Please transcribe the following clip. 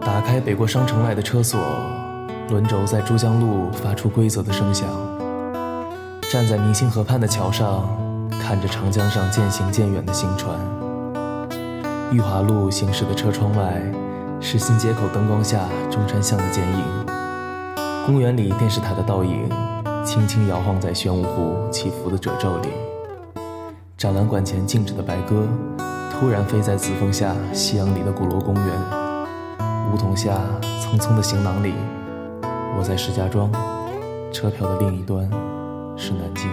打开北过商城外的车锁，轮轴在珠江路发出规则的声响。站在明星河畔的桥上，看着长江上渐行渐远的行船。裕华路行驶的车窗外，是新街口灯光下中山巷的剪影。公园里电视台的倒影，轻轻摇晃在玄武湖起伏的褶皱里。展览馆前静止的白鸽，突然飞在紫峰下夕阳里的鼓楼公园。梧桐下匆匆的行囊里，我在石家庄，车票的另一端是南京。